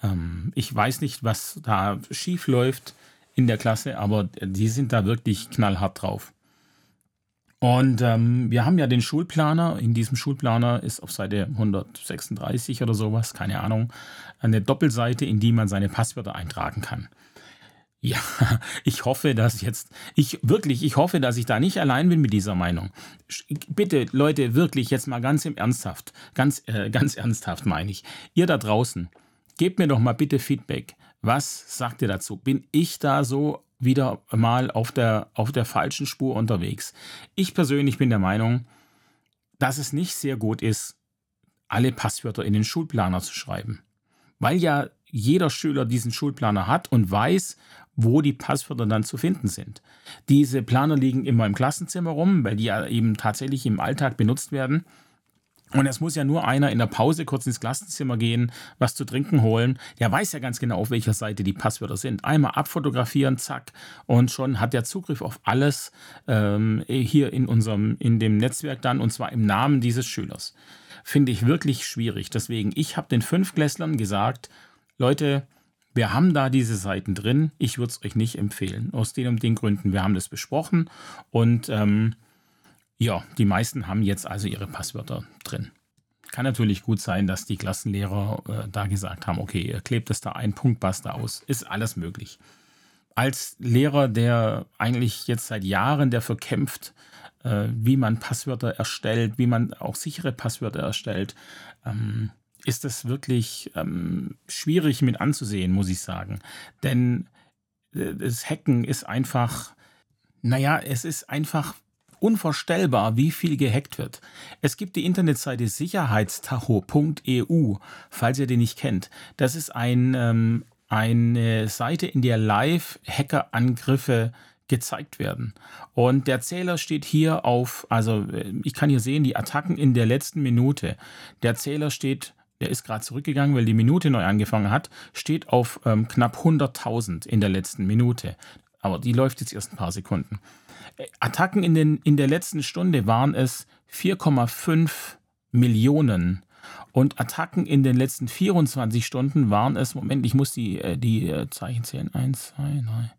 Ähm, ich weiß nicht, was da schief läuft in der Klasse, aber die sind da wirklich knallhart drauf. Und ähm, wir haben ja den Schulplaner. In diesem Schulplaner ist auf Seite 136 oder sowas, keine Ahnung, eine Doppelseite, in die man seine Passwörter eintragen kann. Ja, ich hoffe, dass jetzt, ich wirklich, ich hoffe, dass ich da nicht allein bin mit dieser Meinung. Bitte, Leute, wirklich jetzt mal ganz im Ernsthaft, ganz, äh, ganz ernsthaft meine ich. Ihr da draußen, gebt mir doch mal bitte Feedback. Was sagt ihr dazu? Bin ich da so wieder mal auf der, auf der falschen Spur unterwegs. Ich persönlich bin der Meinung, dass es nicht sehr gut ist, alle Passwörter in den Schulplaner zu schreiben. Weil ja jeder Schüler diesen Schulplaner hat und weiß, wo die Passwörter dann zu finden sind. Diese Planer liegen immer im Klassenzimmer rum, weil die ja eben tatsächlich im Alltag benutzt werden. Und es muss ja nur einer in der Pause kurz ins Klassenzimmer gehen, was zu trinken holen. Der weiß ja ganz genau, auf welcher Seite die Passwörter sind. Einmal abfotografieren, zack, und schon hat der Zugriff auf alles ähm, hier in unserem, in dem Netzwerk dann, und zwar im Namen dieses Schülers. Finde ich wirklich schwierig. Deswegen, ich habe den Fünfklässlern gesagt, Leute, wir haben da diese Seiten drin. Ich würde es euch nicht empfehlen. Aus den und den Gründen. Wir haben das besprochen und ähm, ja, die meisten haben jetzt also ihre Passwörter drin. Kann natürlich gut sein, dass die Klassenlehrer äh, da gesagt haben, okay, ihr klebt es da ein, Punkt, basta aus. Ist alles möglich. Als Lehrer, der eigentlich jetzt seit Jahren dafür kämpft, äh, wie man Passwörter erstellt, wie man auch sichere Passwörter erstellt, ähm, ist das wirklich ähm, schwierig mit anzusehen, muss ich sagen. Denn äh, das Hacken ist einfach, naja, es ist einfach unvorstellbar, wie viel gehackt wird. Es gibt die Internetseite sicherheitstacho.eu, falls ihr den nicht kennt. Das ist ein, ähm, eine Seite, in der Live-Hacker-Angriffe gezeigt werden. Und der Zähler steht hier auf, also äh, ich kann hier sehen, die Attacken in der letzten Minute. Der Zähler steht, der ist gerade zurückgegangen, weil die Minute neu angefangen hat, steht auf ähm, knapp 100.000 in der letzten Minute. Aber die läuft jetzt erst ein paar Sekunden. Attacken in, den, in der letzten Stunde waren es 4,5 Millionen. Und Attacken in den letzten 24 Stunden waren es, Moment, ich muss die, äh, die äh, Zeichen zählen. 1, 2, 3,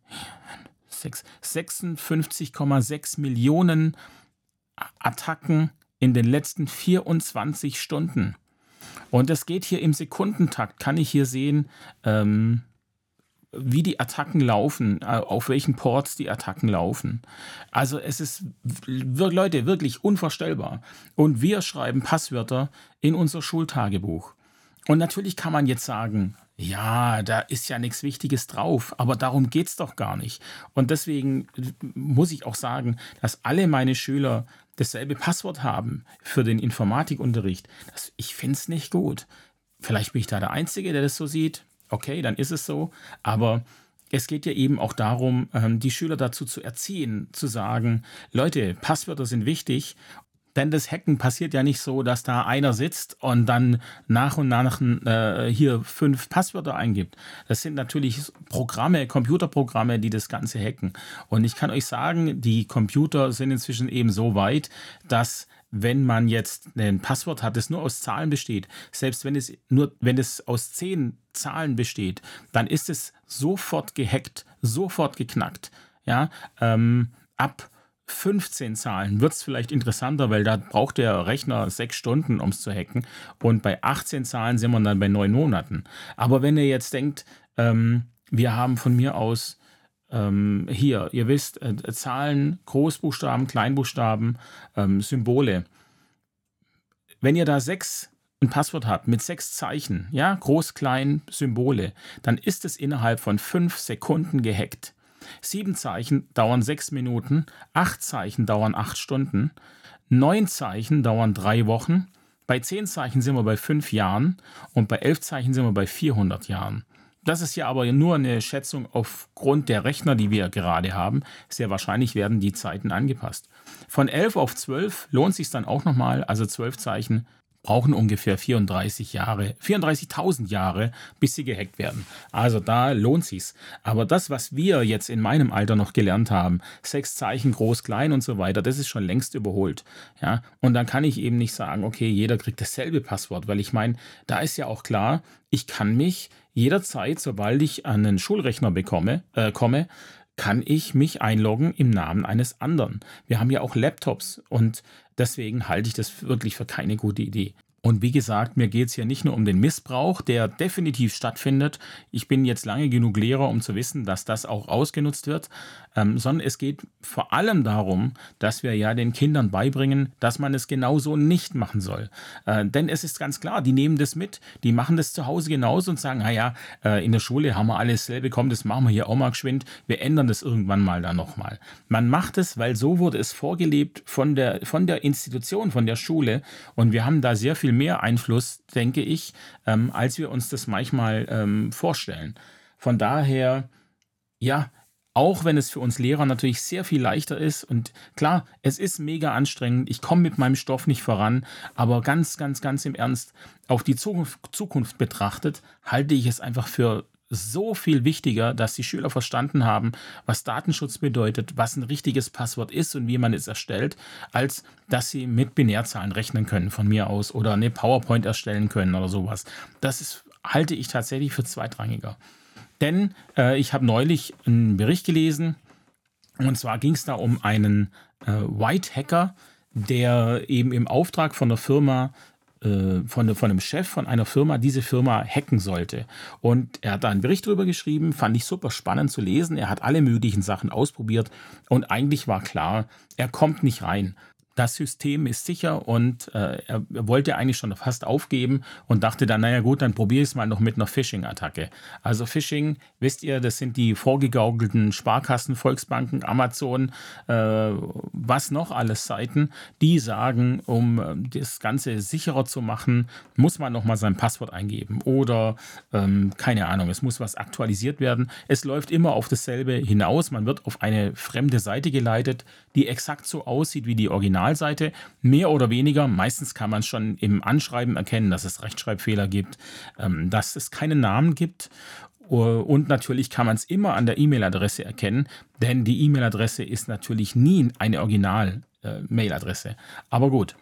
6. 56,6 Millionen Attacken in den letzten 24 Stunden. Und es geht hier im Sekundentakt, kann ich hier sehen, ähm, wie die Attacken laufen, äh, auf welchen Ports die Attacken laufen. Also es ist, Leute, wirklich unvorstellbar. Und wir schreiben Passwörter in unser Schultagebuch. Und natürlich kann man jetzt sagen, ja, da ist ja nichts Wichtiges drauf, aber darum geht es doch gar nicht. Und deswegen muss ich auch sagen, dass alle meine Schüler dasselbe Passwort haben für den Informatikunterricht. Das, ich finde es nicht gut. Vielleicht bin ich da der Einzige, der das so sieht okay, dann ist es so. Aber es geht ja eben auch darum, ähm, die Schüler dazu zu erziehen, zu sagen, Leute, Passwörter sind wichtig. Denn das Hacken passiert ja nicht so, dass da einer sitzt und dann nach und nach äh, hier fünf Passwörter eingibt. Das sind natürlich Programme, Computerprogramme, die das Ganze hacken. Und ich kann euch sagen, die Computer sind inzwischen eben so weit, dass wenn man jetzt ein Passwort hat, das nur aus Zahlen besteht, selbst wenn es nur, wenn es aus zehn Zahlen besteht, dann ist es sofort gehackt, sofort geknackt. Ja, ähm, ab 15 Zahlen wird es vielleicht interessanter, weil da braucht der Rechner sechs Stunden, um es zu hacken. Und bei 18 Zahlen sind wir dann bei neun Monaten. Aber wenn ihr jetzt denkt, ähm, wir haben von mir aus ähm, hier, ihr wisst, äh, Zahlen, Großbuchstaben, Kleinbuchstaben, ähm, Symbole. Wenn ihr da sechs ein Passwort habt mit sechs Zeichen, ja, groß, klein, Symbole, dann ist es innerhalb von fünf Sekunden gehackt. Sieben Zeichen dauern sechs Minuten, acht Zeichen dauern acht Stunden, neun Zeichen dauern drei Wochen, bei zehn Zeichen sind wir bei fünf Jahren und bei elf Zeichen sind wir bei 400 Jahren. Das ist ja aber nur eine Schätzung aufgrund der Rechner, die wir gerade haben. Sehr wahrscheinlich werden die Zeiten angepasst. Von 11 auf 12 lohnt sich dann auch nochmal, also 12 Zeichen brauchen ungefähr 34 Jahre, 34.000 Jahre, bis sie gehackt werden. Also da lohnt sich's. Aber das, was wir jetzt in meinem Alter noch gelernt haben, sechs Zeichen groß, klein und so weiter, das ist schon längst überholt. Ja, und dann kann ich eben nicht sagen, okay, jeder kriegt dasselbe Passwort, weil ich meine, da ist ja auch klar, ich kann mich jederzeit, sobald ich an einen Schulrechner bekomme, äh, komme, kann ich mich einloggen im Namen eines anderen. Wir haben ja auch Laptops und deswegen halte ich das wirklich für keine gute Idee. Und wie gesagt, mir geht es hier nicht nur um den Missbrauch, der definitiv stattfindet. Ich bin jetzt lange genug Lehrer, um zu wissen, dass das auch ausgenutzt wird, ähm, sondern es geht vor allem darum, dass wir ja den Kindern beibringen, dass man es genauso nicht machen soll. Äh, denn es ist ganz klar, die nehmen das mit, die machen das zu Hause genauso und sagen, naja, äh, in der Schule haben wir alles selber bekommen, das machen wir hier auch mal geschwind, wir ändern das irgendwann mal dann nochmal. Man macht es, weil so wurde es vorgelebt von der, von der Institution, von der Schule und wir haben da sehr viel mehr Einfluss, denke ich, ähm, als wir uns das manchmal ähm, vorstellen. Von daher, ja, Auch wenn es für uns Lehrer natürlich sehr viel leichter ist. Und klar, es ist mega anstrengend. Ich komme mit meinem Stoff nicht voran. Aber ganz, ganz, ganz im Ernst, auf die Zukunft, Zukunft betrachtet, halte ich es einfach für so viel wichtiger, dass die Schüler verstanden haben, was Datenschutz bedeutet, was ein richtiges Passwort ist und wie man es erstellt, als dass sie mit Binärzahlen rechnen können von mir aus oder eine PowerPoint erstellen können oder sowas. Das ist, halte ich tatsächlich für zweitrangiger. Denn äh, ich habe neulich einen Bericht gelesen und zwar ging es da um einen äh, White Hacker, der eben im Auftrag von der Firma von, von einem Chef von einer Firma diese Firma hacken sollte. Und er hat da einen Bericht darüber geschrieben, fand ich super spannend zu lesen. Er hat alle möglichen Sachen ausprobiert und eigentlich war klar, er kommt nicht rein das System ist sicher und äh, er wollte eigentlich schon fast aufgeben und dachte dann, naja gut, dann probiere ich es mal noch mit einer Phishing-Attacke. Also Phishing, wisst ihr, das sind die vorgegaukelten Sparkassen, Volksbanken, Amazon, äh, was noch alles Seiten, die sagen, um äh, das Ganze sicherer zu machen, muss man nochmal sein Passwort eingeben oder ähm, keine Ahnung, es muss was aktualisiert werden. Es läuft immer auf dasselbe hinaus, man wird auf eine fremde Seite geleitet, die exakt so aussieht wie die Originalseite, mehr oder weniger. Meistens kann man schon im Anschreiben erkennen, dass es Rechtschreibfehler gibt, ähm, dass es keine Namen gibt und natürlich kann man es immer an der E-Mail-Adresse erkennen, denn die E-Mail-Adresse ist natürlich nie eine Original-Mail-Adresse. Aber gut,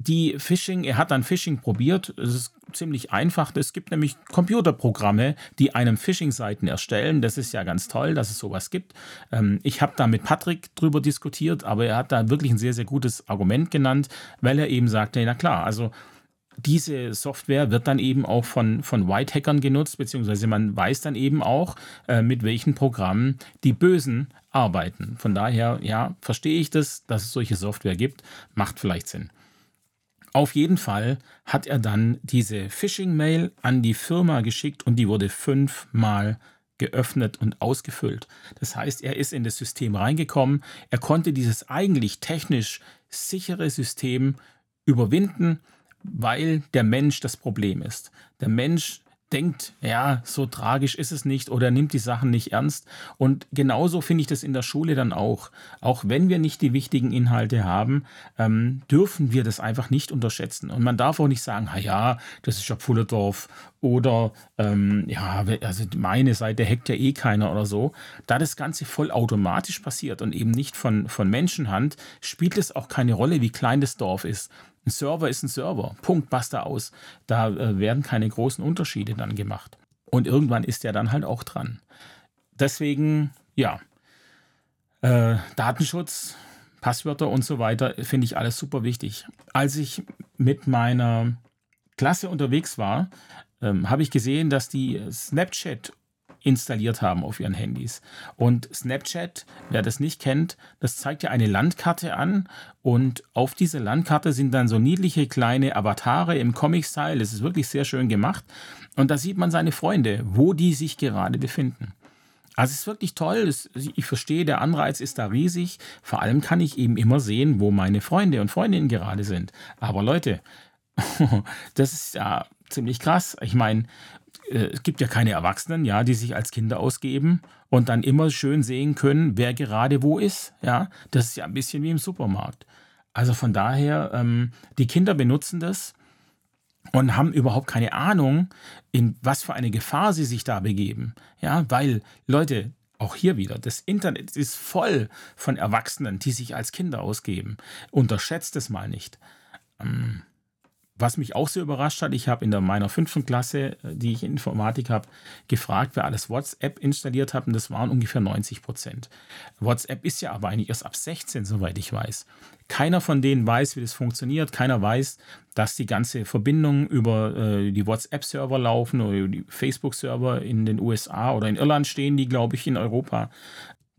die Phishing, er hat dann Phishing probiert. Es ist ziemlich einfach. Es gibt nämlich Computerprogramme, die einem Phishing-Seiten erstellen. Das ist ja ganz toll, dass es sowas gibt. Ähm, ich habe da mit Patrick drüber diskutiert, aber er hat da wirklich ein sehr, sehr gutes Argument genannt, weil er eben sagte, na klar, also diese Software wird dann eben auch von, von White-Hackern genutzt, beziehungsweise man weiß dann eben auch, äh, mit welchen Programmen die Bösen arbeiten. Von daher, ja, verstehe ich das, dass es solche Software gibt, macht vielleicht Sinn. Auf jeden Fall hat er dann diese Phishing-Mail an die Firma geschickt und die wurde fünfmal geöffnet und ausgefüllt. Das heißt, er ist in das System reingekommen, er konnte dieses eigentlich technisch sichere System überwinden, weil der Mensch das Problem ist. Der Mensch denkt, ja, so tragisch ist es nicht oder nimmt die Sachen nicht ernst. Und genauso finde ich das in der Schule dann auch. Auch wenn wir nicht die wichtigen Inhalte haben, ähm, dürfen wir das einfach nicht unterschätzen. Und man darf auch nicht sagen, na ja, das ist ja Pfullendorf oder ähm, ja, also meine Seite hackt ja eh keiner oder so. Da das Ganze vollautomatisch passiert und eben nicht von, von Menschenhand, spielt es auch keine Rolle, wie klein das Dorf ist. Ein Server ist ein Server. Punkt, basta aus. Da äh, werden keine großen Unterschiede dann gemacht. Und irgendwann ist der dann halt auch dran. Deswegen, ja, äh, Datenschutz, Passwörter und so weiter, finde ich alles super wichtig. Als ich mit meiner Klasse unterwegs war, ähm, habe ich gesehen, dass die Snapchat installiert haben auf ihren Handys. Und Snapchat, wer das nicht kennt, das zeigt ja eine Landkarte an und auf dieser Landkarte sind dann so niedliche kleine Avatare im Comic-Style. Das ist wirklich sehr schön gemacht. Und da sieht man seine Freunde, wo die sich gerade befinden. Also es ist wirklich toll. Ich verstehe, der Anreiz ist da riesig. Vor allem kann ich eben immer sehen, wo meine Freunde und Freundinnen gerade sind. Aber Leute, das ist ja ziemlich krass. Ich meine, es gibt ja keine Erwachsenen, ja, die sich als Kinder ausgeben und dann immer schön sehen können, wer gerade wo ist. Ja, das ist ja ein bisschen wie im Supermarkt. Also von daher, ähm, die Kinder benutzen das und haben überhaupt keine Ahnung, in was für eine Gefahr sie sich da begeben. Ja, weil, Leute, auch hier wieder, das Internet ist voll von Erwachsenen, die sich als Kinder ausgeben. Unterschätzt es mal nicht. Ähm, was mich auch sehr überrascht hat, ich habe in der meiner fünften Klasse, äh, die ich in Informatik habe, gefragt, wer alles WhatsApp installiert hat und das waren ungefähr 90 Prozent. WhatsApp ist ja aber eigentlich erst ab 16, soweit ich weiß. Keiner von denen weiß, wie das funktioniert. Keiner weiß, dass die ganze Verbindung über äh, die WhatsApp-Server laufen oder die Facebook-Server in den USA oder in Irland stehen, die, glaube ich, in Europa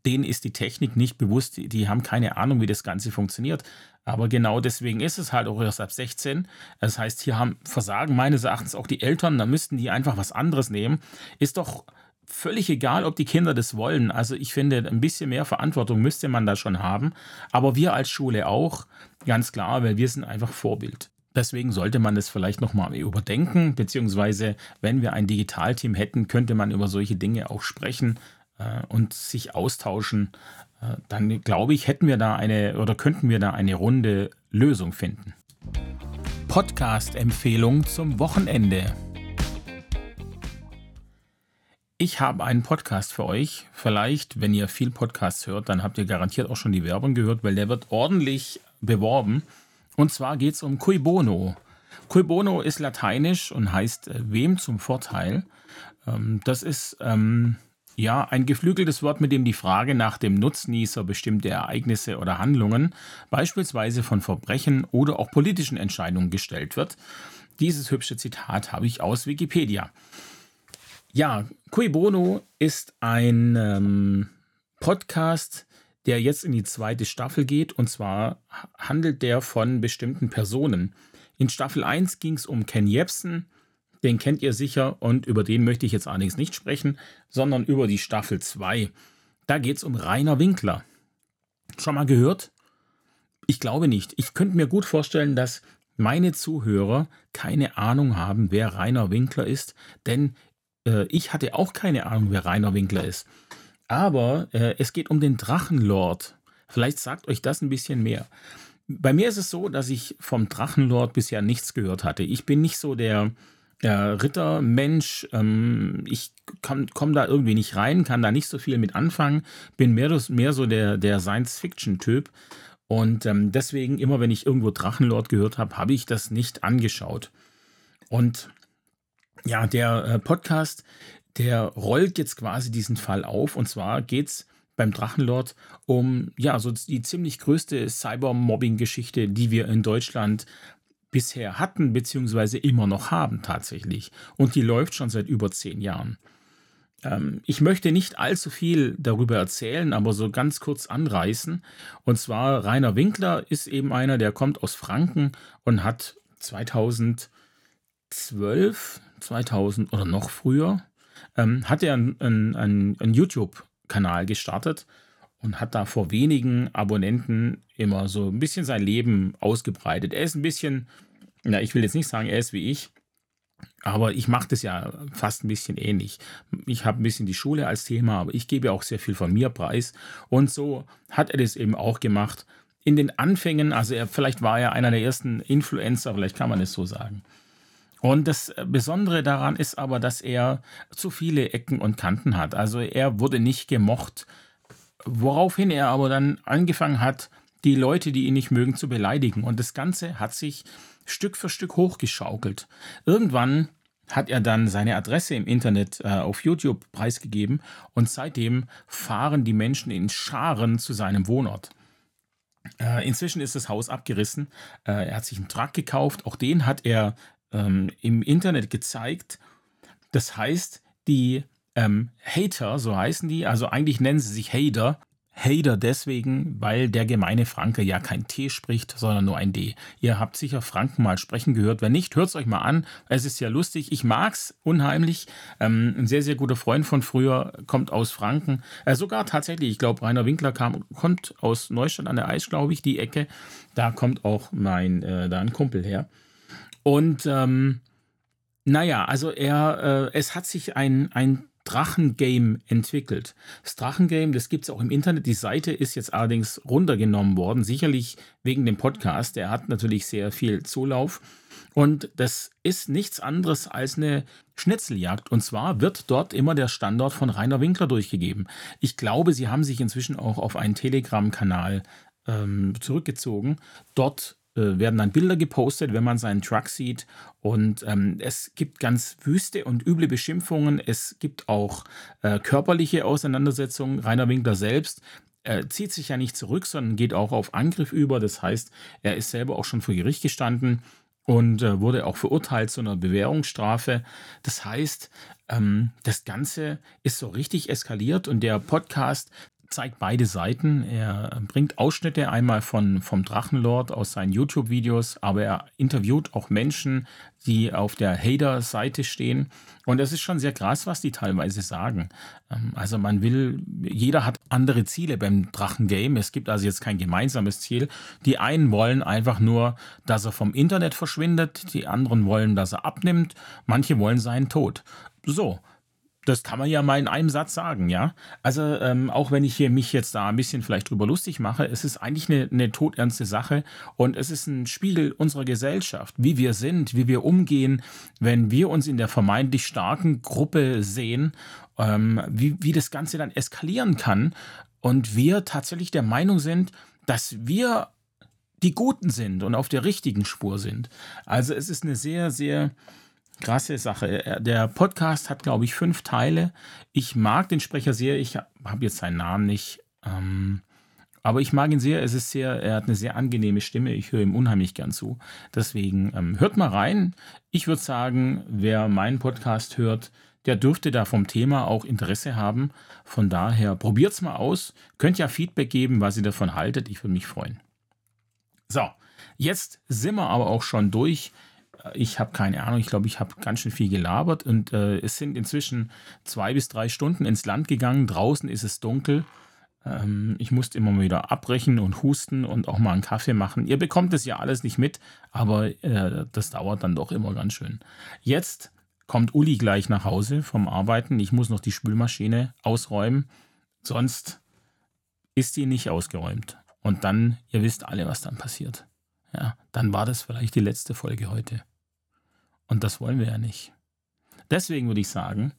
denen ist die Technik nicht bewusst, die, haben keine Ahnung, wie das Ganze funktioniert. Aber genau deswegen ist es halt auch erst ab 16. Das heißt, hier haben Versagen meines Erachtens auch die Eltern, da müssten die einfach was anderes nehmen. Ist doch völlig egal, ob die Kinder das wollen. Also ich finde, ein bisschen mehr Verantwortung müsste man da schon haben. Aber wir als Schule auch, ganz klar, weil wir sind einfach Vorbild. Deswegen sollte man das vielleicht nochmal überdenken, beziehungsweise wenn wir ein Digitalteam hätten, könnte man über solche Dinge auch sprechen. Äh, und sich austauschen, äh, dann glaube ich, hätten wir da eine oder könnten wir da eine runde Lösung finden. Podcast-Empfehlung zum Wochenende. Ich habe einen Podcast für euch. Vielleicht, wenn ihr viel Podcasts hört, dann habt ihr garantiert auch schon die Werbung gehört, weil der wird ordentlich beworben. Und zwar geht es um Cui Bono. Cui Bono ist lateinisch und heißt äh, wem zum Vorteil. Ähm, das ist ähm, ja ein geflügeltes Wort, mit dem die Frage nach dem Nutznießer bestimmter Ereignisse oder Handlungen, beispielsweise von Verbrechen oder auch politischen Entscheidungen gestellt wird. Dieses hübsche Zitat habe ich aus Wikipedia. Ja, Cui Bono ist ein ähm, Podcast, der jetzt in die zweite Staffel geht. Und zwar handelt der von bestimmten Personen. In Staffel 1 ging es um Ken Jebsen. Den kennt ihr sicher und über den möchte ich jetzt allerdings nicht sprechen, sondern über die Staffel 2. Da geht es um Rainer Winkler. Schon mal gehört? Ich glaube nicht. Ich könnte mir gut vorstellen, dass meine Zuhörer keine Ahnung haben, wer Rainer Winkler ist, denn äh, ich hatte auch keine Ahnung, wer Rainer Winkler ist. Aber äh, es geht um den Drachenlord. Vielleicht sagt euch das ein bisschen mehr. Bei mir ist es so, dass ich vom Drachenlord bisher nichts gehört hatte. Ich bin nicht so der, der Rittermensch. Ähm, ich komme da irgendwie nicht rein, kann da nicht so viel mit anfangen. Bin mehr, mehr so der, der Science-Fiction-Typ. Und ähm, deswegen, immer wenn ich irgendwo Drachenlord gehört habe, habe ich das nicht angeschaut. Und ja, der äh, Podcast, der rollt jetzt quasi diesen Fall auf. Und zwar geht es beim Drachenlord um ja, so die ziemlich größte Cybermobbing-Geschichte, die wir in Deutschland bisher hatten, beziehungsweise immer noch haben tatsächlich. Und die läuft schon seit über zehn Jahren. Ähm, ich möchte nicht allzu viel darüber erzählen, aber so ganz kurz anreißen. Und zwar Rainer Winkler ist eben einer, der kommt aus Franken und hat 2012 2000 oder noch früher, ähm, hat er einen, einen, einen YouTube-Kanal gestartet und hat da vor wenigen Abonnenten immer so ein bisschen sein Leben ausgebreitet. Er ist ein bisschen, na, ich will jetzt nicht sagen, er ist wie ich, aber ich mache das ja fast ein bisschen ähnlich. Ich habe ein bisschen die Schule als Thema, aber ich gebe auch sehr viel von mir preis. Und so hat er das eben auch gemacht. In den Anfängen, also er, vielleicht war er einer der ersten Influencer, vielleicht kann man es so sagen. Und das Besondere daran ist aber, dass er zu viele Ecken und Kanten hat. Also er wurde nicht gemocht, woraufhin er aber dann angefangen hat, die Leute, die ihn nicht mögen, zu beleidigen. Und das Ganze hat sich Stück für Stück hochgeschaukelt. Irgendwann hat er dann seine Adresse im Internet äh, auf YouTube preisgegeben und seitdem fahren die Menschen in Scharen zu seinem Wohnort. Äh, inzwischen ist das Haus abgerissen. Äh, er hat sich einen Truck gekauft. Auch den hat er ähm, im Internet gezeigt. Das heißt, die ähm, Hater, so heißen die, also eigentlich nennen sie sich Hater. Hater deswegen, weil der gemeine Franke ja kein T spricht, sondern nur ein D. Ihr habt sicher Franken mal sprechen gehört. Wenn nicht, hört es euch mal an. Es ist ja lustig. Ich mag es unheimlich. Ähm, ein sehr, sehr guter Freund von früher kommt aus Franken. Äh, sogar tatsächlich, ich glaube, Rainer Winkler kam, kommt aus Neustadt an der Eis, glaube ich, die Ecke. Da kommt auch mein, äh, da ein Kumpel her. Und ähm, naja, also er, äh, es hat sich ein, ein Drachengame entwickelt. Das Drachengame, das gibt es auch im Internet. Die Seite ist jetzt allerdings runtergenommen worden, sicherlich wegen dem Podcast. Der hat natürlich sehr viel Zulauf. Und das ist nichts anderes als eine Schnitzeljagd. Und zwar wird dort immer der Standort von Rainer Winkler durchgegeben. Ich glaube, sie haben sich inzwischen auch auf einen Telegram-Kanal ähm, zurückgezogen. Dort äh, werden dann Bilder gepostet, wenn man seinen Truck sieht. Und ähm, es gibt ganz wüste und üble Beschimpfungen. Es gibt auch äh, körperliche Auseinandersetzungen. Rainer Winkler selbst er zieht sich ja nicht zurück, sondern geht auch auf Angriff über. Das heißt, er ist selber auch schon vor Gericht gestanden und äh, wurde auch verurteilt zu einer Bewährungsstrafe. Das heißt, ähm, das Ganze ist so richtig eskaliert und der Podcast zeigt beide Seiten. Er bringt Ausschnitte einmal von, vom Drachenlord aus seinen YouTube-Videos, aber er interviewt auch Menschen, die auf der Hater-Seite stehen. Und es ist schon sehr krass, was die teilweise sagen. Ähm, also man will, jeder hat andere Ziele beim Drachengame. Es gibt also jetzt kein gemeinsames Ziel. Die einen wollen einfach nur, dass er vom Internet verschwindet, die anderen wollen, dass er abnimmt, manche wollen seinen Tod. So, das kann man ja mal in einem Satz sagen, ja. Also ähm, auch wenn ich hier mich jetzt da ein bisschen vielleicht drüber lustig mache, es ist eigentlich eine, eine todernste Sache und es ist ein Spiegel unserer Gesellschaft, wie wir sind, wie wir umgehen, wenn wir uns in der vermeintlich starken Gruppe sehen, ähm, wie, wie das Ganze dann eskalieren kann und wir tatsächlich der Meinung sind, dass wir die Guten sind und auf der richtigen Spur sind. Also es ist eine sehr, sehr krasse Sache. Der Podcast hat, glaube ich, fünf Teile. Ich mag den Sprecher sehr. Ich habe jetzt seinen Namen nicht. Ähm, aber ich mag ihn sehr. Es ist sehr, er hat eine sehr angenehme Stimme. Ich höre ihm unheimlich gern zu. Deswegen ähm, hört mal rein. Ich würde sagen, wer meinen Podcast hört, der dürfte da vom Thema auch Interesse haben. Von daher probiert es mal aus. Könnt ja Feedback geben, was ihr davon haltet. Ich würde mich freuen. So, jetzt sind wir aber auch schon durch ich habe keine Ahnung, ich glaube, ich habe ganz schön viel gelabert und äh, es sind inzwischen zwei bis drei Stunden ins Land gegangen. Draußen ist es dunkel. Ähm, ich musste immer wieder abbrechen und husten und auch mal einen Kaffee machen. Ihr bekommt es ja alles nicht mit, aber äh, das dauert dann doch immer ganz schön. Jetzt kommt Uli gleich nach Hause vom Arbeiten. Ich muss noch die Spülmaschine ausräumen, sonst ist die nicht ausgeräumt. Und dann, ihr wisst alle, was dann passiert. Ja, dann war das vielleicht die letzte Folge heute. Und das wollen wir ja nicht. Deswegen würde ich sagen,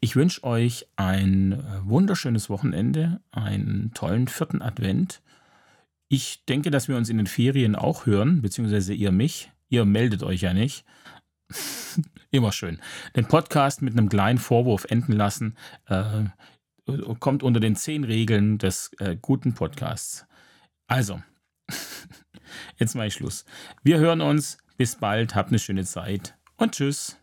ich wünsche euch ein äh, wunderschönes Wochenende, einen tollen vierten Advent. Ich denke, dass wir uns in den Ferien auch hören, beziehungsweise ihr mich. Ihr meldet euch ja nicht. Immer schön. Den Podcast mit einem kleinen Vorwurf enden lassen, äh, kommt unter den zehn Regeln des äh, guten Podcasts. Also, jetzt mache ich Schluss. Wir hören uns. Bis bald, habt eine schöne Zeit und tschüss.